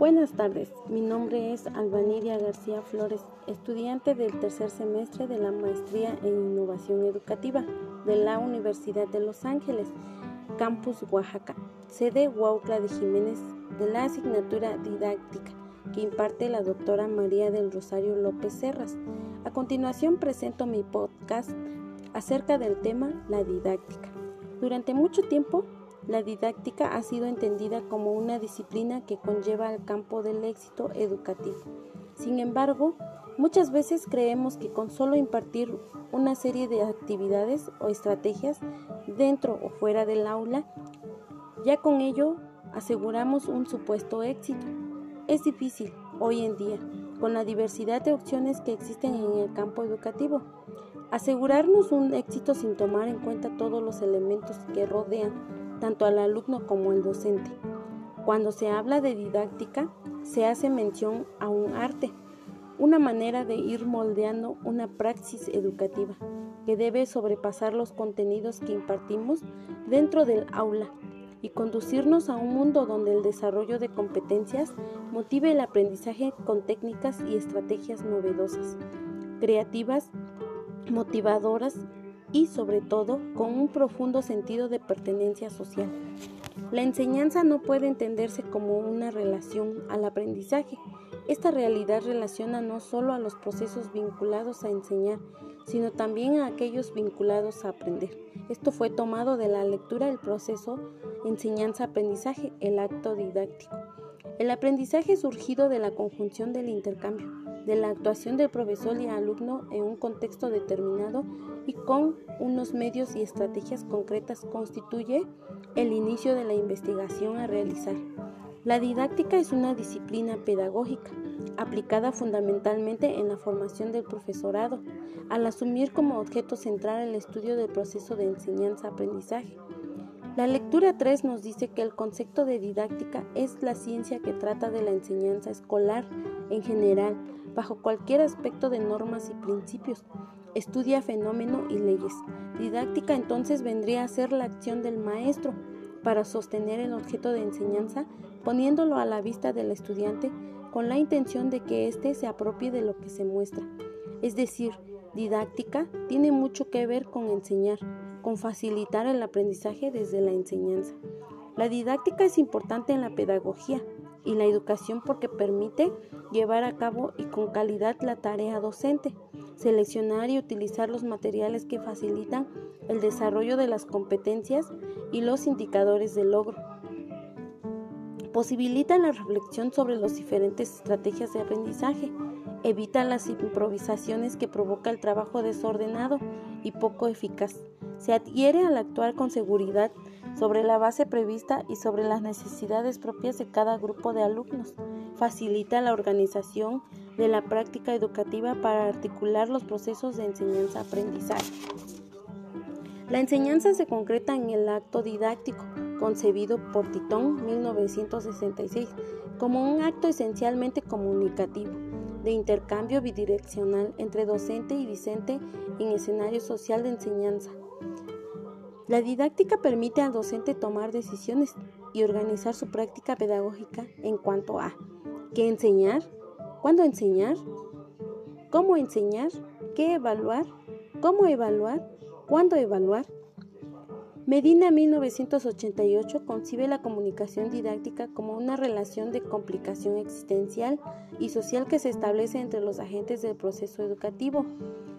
Buenas tardes, mi nombre es Albaniria García Flores, estudiante del tercer semestre de la Maestría en Innovación Educativa de la Universidad de Los Ángeles, Campus Oaxaca, sede Huautla de Jiménez de la asignatura didáctica que imparte la doctora María del Rosario López Serras. A continuación presento mi podcast acerca del tema la didáctica. Durante mucho tiempo la didáctica ha sido entendida como una disciplina que conlleva al campo del éxito educativo. Sin embargo, muchas veces creemos que con solo impartir una serie de actividades o estrategias dentro o fuera del aula, ya con ello aseguramos un supuesto éxito. Es difícil hoy en día, con la diversidad de opciones que existen en el campo educativo, asegurarnos un éxito sin tomar en cuenta todos los elementos que rodean tanto al alumno como al docente. Cuando se habla de didáctica, se hace mención a un arte, una manera de ir moldeando una praxis educativa que debe sobrepasar los contenidos que impartimos dentro del aula y conducirnos a un mundo donde el desarrollo de competencias motive el aprendizaje con técnicas y estrategias novedosas, creativas, motivadoras y sobre todo con un profundo sentido de pertenencia social. La enseñanza no puede entenderse como una relación al aprendizaje. Esta realidad relaciona no solo a los procesos vinculados a enseñar, sino también a aquellos vinculados a aprender. Esto fue tomado de la lectura del proceso enseñanza-aprendizaje, el acto didáctico. El aprendizaje surgido de la conjunción del intercambio, de la actuación del profesor y alumno en un contexto determinado y con unos medios y estrategias concretas constituye el inicio de la investigación a realizar. La didáctica es una disciplina pedagógica aplicada fundamentalmente en la formación del profesorado, al asumir como objeto central el estudio del proceso de enseñanza-aprendizaje. La lectura 3 nos dice que el concepto de didáctica es la ciencia que trata de la enseñanza escolar en general, bajo cualquier aspecto de normas y principios. Estudia fenómeno y leyes. Didáctica entonces vendría a ser la acción del maestro para sostener el objeto de enseñanza, poniéndolo a la vista del estudiante con la intención de que éste se apropie de lo que se muestra. Es decir, didáctica tiene mucho que ver con enseñar con facilitar el aprendizaje desde la enseñanza. La didáctica es importante en la pedagogía y la educación porque permite llevar a cabo y con calidad la tarea docente, seleccionar y utilizar los materiales que facilitan el desarrollo de las competencias y los indicadores de logro. Posibilita la reflexión sobre las diferentes estrategias de aprendizaje, evita las improvisaciones que provoca el trabajo desordenado y poco eficaz se adhiere al actuar con seguridad sobre la base prevista y sobre las necesidades propias de cada grupo de alumnos. Facilita la organización de la práctica educativa para articular los procesos de enseñanza-aprendizaje. La enseñanza se concreta en el acto didáctico, concebido por Titón 1966 como un acto esencialmente comunicativo, de intercambio bidireccional entre docente y discente en escenario social de enseñanza la didáctica permite al docente tomar decisiones y organizar su práctica pedagógica en cuanto a qué enseñar, cuándo enseñar, cómo enseñar, qué evaluar, cómo evaluar, cuándo evaluar. Medina 1988 concibe la comunicación didáctica como una relación de complicación existencial y social que se establece entre los agentes del proceso educativo,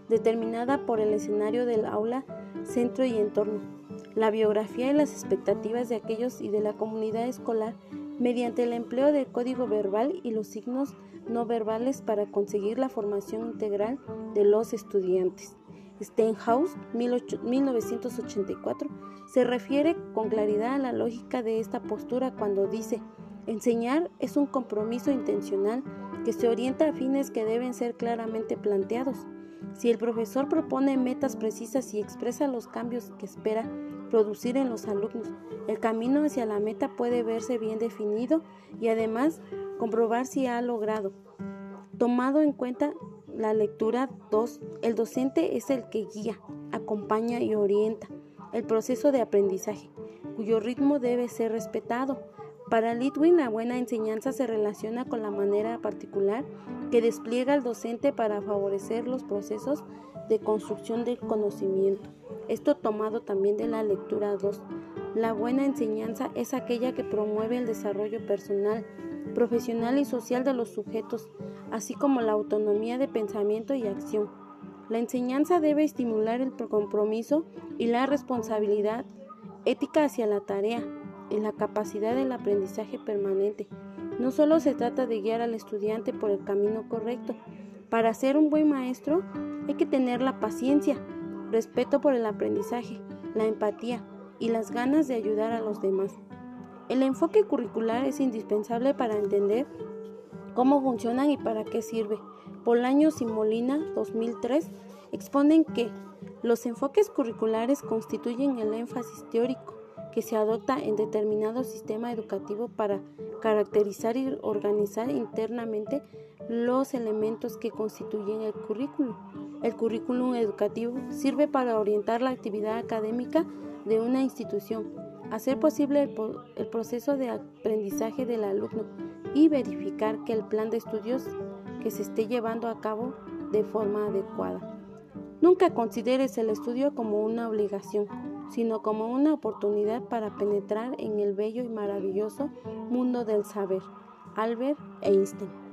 determinada por el escenario del aula, centro y entorno la biografía y las expectativas de aquellos y de la comunidad escolar mediante el empleo del código verbal y los signos no verbales para conseguir la formación integral de los estudiantes. Stenhouse, 1984, se refiere con claridad a la lógica de esta postura cuando dice, enseñar es un compromiso intencional que se orienta a fines que deben ser claramente planteados. Si el profesor propone metas precisas y expresa los cambios que espera producir en los alumnos. El camino hacia la meta puede verse bien definido y además comprobar si ha logrado. Tomado en cuenta la lectura 2, el docente es el que guía, acompaña y orienta el proceso de aprendizaje, cuyo ritmo debe ser respetado Para Litwin, la buena enseñanza se relaciona con la manera particular que despliega el docente para favorecer los procesos de construcción del conocimiento. Esto tomado también de la lectura 2. La buena enseñanza es aquella que promueve el desarrollo personal, profesional y social de los sujetos, así como la autonomía de pensamiento y acción. La enseñanza debe estimular el compromiso y la responsabilidad ética hacia la tarea y la capacidad del aprendizaje permanente. No solo se trata de guiar al estudiante por el camino correcto. Para ser un buen maestro hay que tener la paciencia, respeto por el aprendizaje, la empatía y las ganas de ayudar a los demás. El enfoque curricular es indispensable para entender cómo funcionan y para qué sirve. Bolaños y Molina, 2003, exponen que los enfoques curriculares constituyen el énfasis teórico que se adopta en determinado sistema educativo para caracterizar y organizar internamente los elementos que constituyen el currículum. El currículum educativo sirve para orientar la actividad académica de una institución, hacer posible el, el proceso de aprendizaje del alumno y verificar que el plan de estudios que se esté llevando a cabo de forma adecuada. Nunca consideres el estudio como una obligación, sino como una oportunidad para penetrar en el bello y maravilloso mundo del saber. Albert Einstein